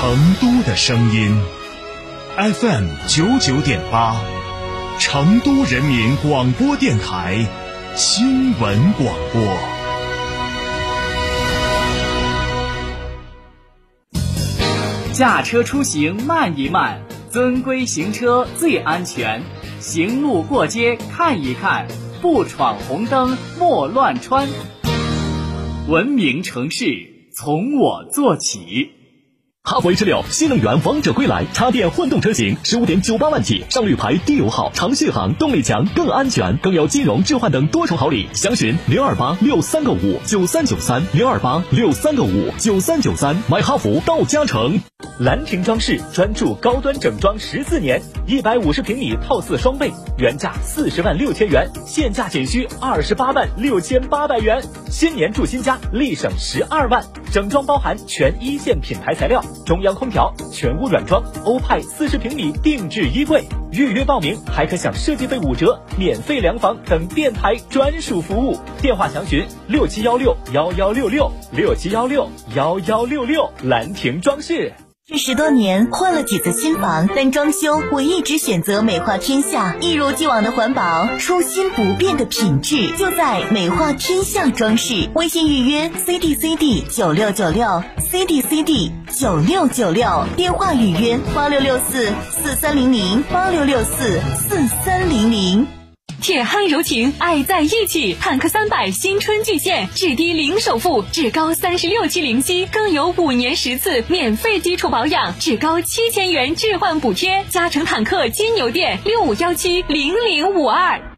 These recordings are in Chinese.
成都的声音，FM 九九点八，成都人民广播电台新闻广播。驾车出行慢一慢，遵规行车最安全。行路过街看一看，不闯红灯莫乱穿。文明城市从我做起。哈弗 H 六新能源王者归来，插电混动车型十五点九八万起，上绿牌，低油耗，长续航，动力强，更安全，更有金融置换等多重好礼。详询零二八六三个五九三九三零二八六三个五九三九三，买哈弗到嘉诚。兰亭装饰专注高端整装十四年，一百五十平米套四双倍，原价四十万六千元，现价仅需二十八万六千八百元。新年住新家，立省十二万。整装包含全一线品牌材料。中央空调、全屋软装、欧派四十平米定制衣柜，预约报名还可享设计费五折、免费量房等电台专属服务。电话详询六七幺六幺幺六六六七幺六幺幺六六。兰亭装饰。这十多年换了几次新房，但装修我一直选择美化天下，一如既往的环保，初心不变的品质，就在美化天下装饰。微信预约 C D C D 九六九六 C D C D 九六九六，电话预约八六六四四三零零八六六四四三零零。铁汉柔情，爱在一起。坦克三百新春巨献，至低零首付，至高三十六期零息，更有五年十次免费基础保养，至高七千元置换补贴。嘉诚坦克金牛店六五幺七零零五二。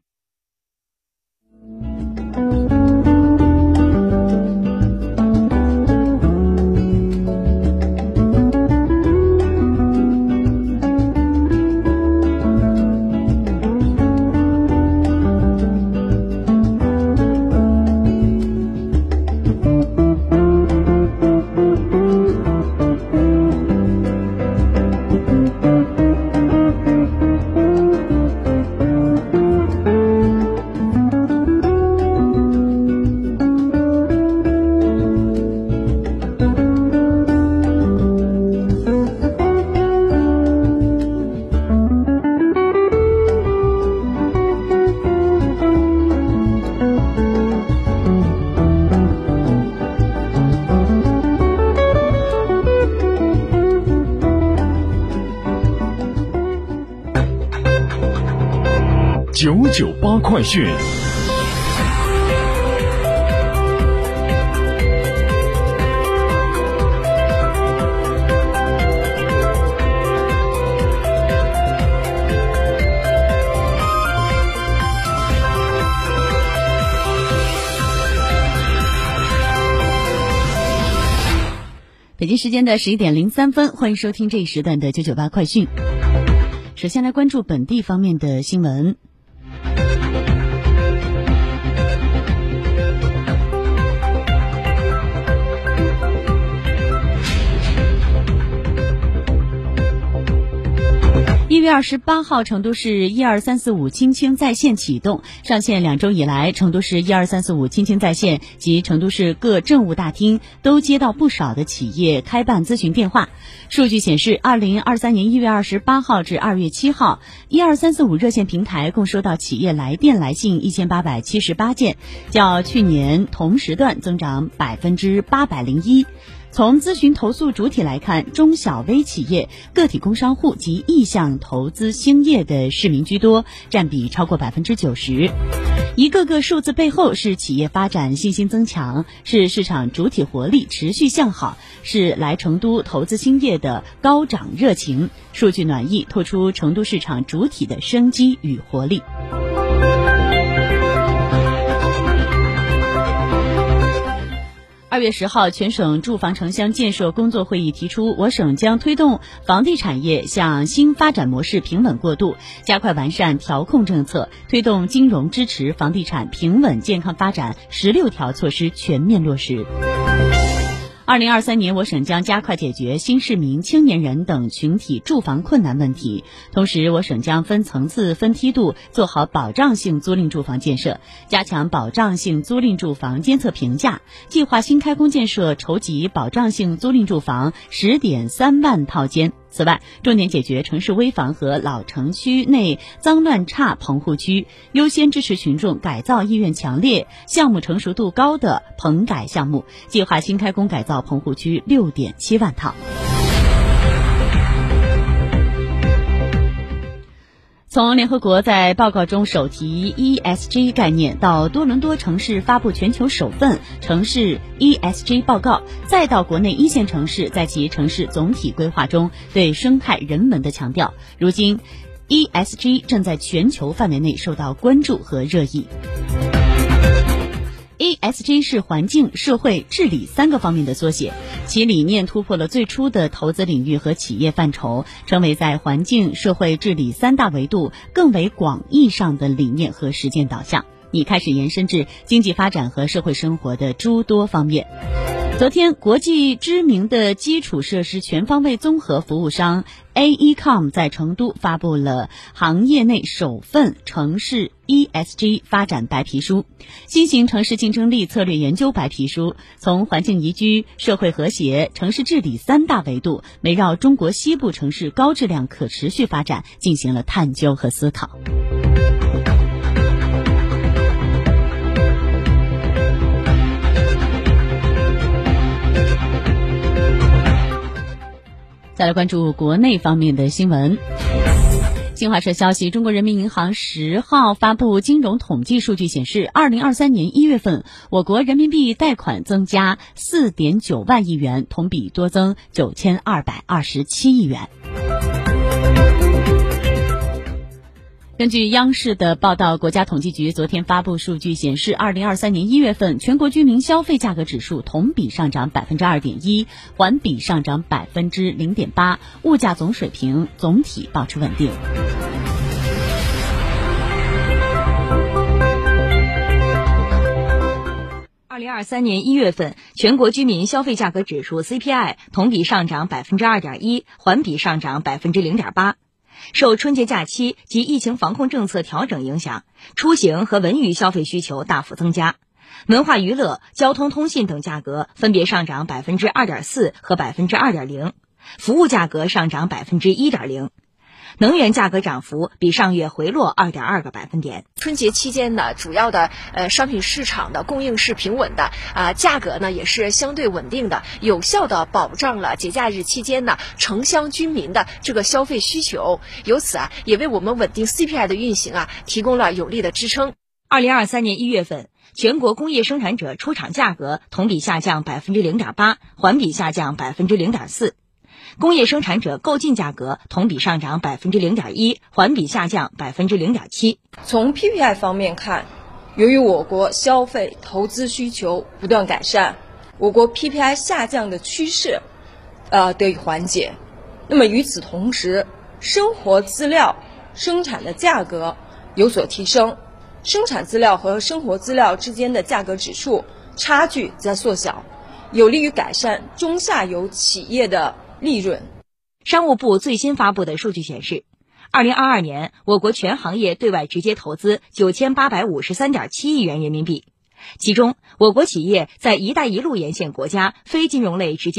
九九八快讯。北京时间的十一点零三分，欢迎收听这一时段的九九八快讯。首先来关注本地方面的新闻。月二十八号，成都市一二三四五青青在线启动。上线两周以来，成都市一二三四五青青在线及成都市各政务大厅都接到不少的企业开办咨询电话。数据显示，二零二三年一月二十八号至二月七号，一二三四五热线平台共收到企业来电来信一千八百七十八件，较去年同时段增长百分之八百零一。从咨询投诉主体来看，中小微企业、个体工商户及意向投资兴业的市民居多，占比超过百分之九十。一个个数字背后是企业发展信心增强，是市场主体活力持续向好，是来成都投资兴业的高涨热情。数据暖意透出成都市场主体的生机与活力。二月十号，全省住房城乡建设工作会议提出，我省将推动房地产业向新发展模式平稳过渡，加快完善调控政策，推动金融支持房地产平稳健康发展十六条措施全面落实。二零二三年，我省将加快解决新市民、青年人等群体住房困难问题。同时，我省将分层次、分梯度做好保障性租赁住房建设，加强保障性租赁住房监测评价，计划新开工建设筹集保障性租赁住房十点三万套间。此外，重点解决城市危房和老城区内脏乱差棚户区，优先支持群众改造意愿强烈、项目成熟度高的棚改项目，计划新开工改造棚户区六点七万套。从联合国在报告中首提 ESG 概念，到多伦多城市发布全球首份城市 ESG 报告，再到国内一线城市在其城市总体规划中对生态人文的强调，如今 ESG 正在全球范围内受到关注和热议。S G 是环境、社会、治理三个方面的缩写，其理念突破了最初的投资领域和企业范畴，成为在环境、社会、治理三大维度更为广义上的理念和实践导向，已开始延伸至经济发展和社会生活的诸多方面。昨天，国际知名的基础设施全方位综合服务商 AECOM 在成都发布了行业内首份城市 ESG 发展白皮书，新型城市竞争力策略研究白皮书，从环境宜居、社会和谐、城市治理三大维度，围绕中国西部城市高质量可持续发展进行了探究和思考。再来关注国内方面的新闻。新华社消息，中国人民银行十号发布金融统计数据显示，二零二三年一月份，我国人民币贷款增加四点九万亿元，同比多增九千二百二十七亿元。根据央视的报道，国家统计局昨天发布数据显示，二零二三年一月份全国居民消费价格指数同比上涨百分之二点一，环比上涨百分之零点八，物价总水平总体保持稳定。二零二三年一月份全国居民消费价格指数 CPI 同比上涨百分之二点一，环比上涨百分之零点八。受春节假期及疫情防控政策调整影响，出行和文娱消费需求大幅增加，文化娱乐、交通通信等价格分别上涨百分之二点四和百分之二点零，服务价格上涨百分之一点零。能源价格涨幅比上月回落二点二个百分点。春节期间呢，主要的呃商品市场的供应是平稳的，啊，价格呢也是相对稳定的，有效的保障了节假日期间呢城乡居民的这个消费需求，由此啊也为我们稳定 CPI 的运行啊提供了有力的支撑。二零二三年一月份，全国工业生产者出厂价格同比下降百分之零点八，环比下降百分之零点四。工业生产者购进价格同比上涨百分之零点一，环比下降百分之零点七。从 PPI 方面看，由于我国消费投资需求不断改善，我国 PPI 下降的趋势，呃得以缓解。那么与此同时，生活资料生产的价格有所提升，生产资料和生活资料之间的价格指数差距在缩小，有利于改善中下游企业的。利润。商务部最新发布的数据显示，二零二二年我国全行业对外直接投资九千八百五十三点七亿元人民币，其中我国企业在“一带一路”沿线国家非金融类直接。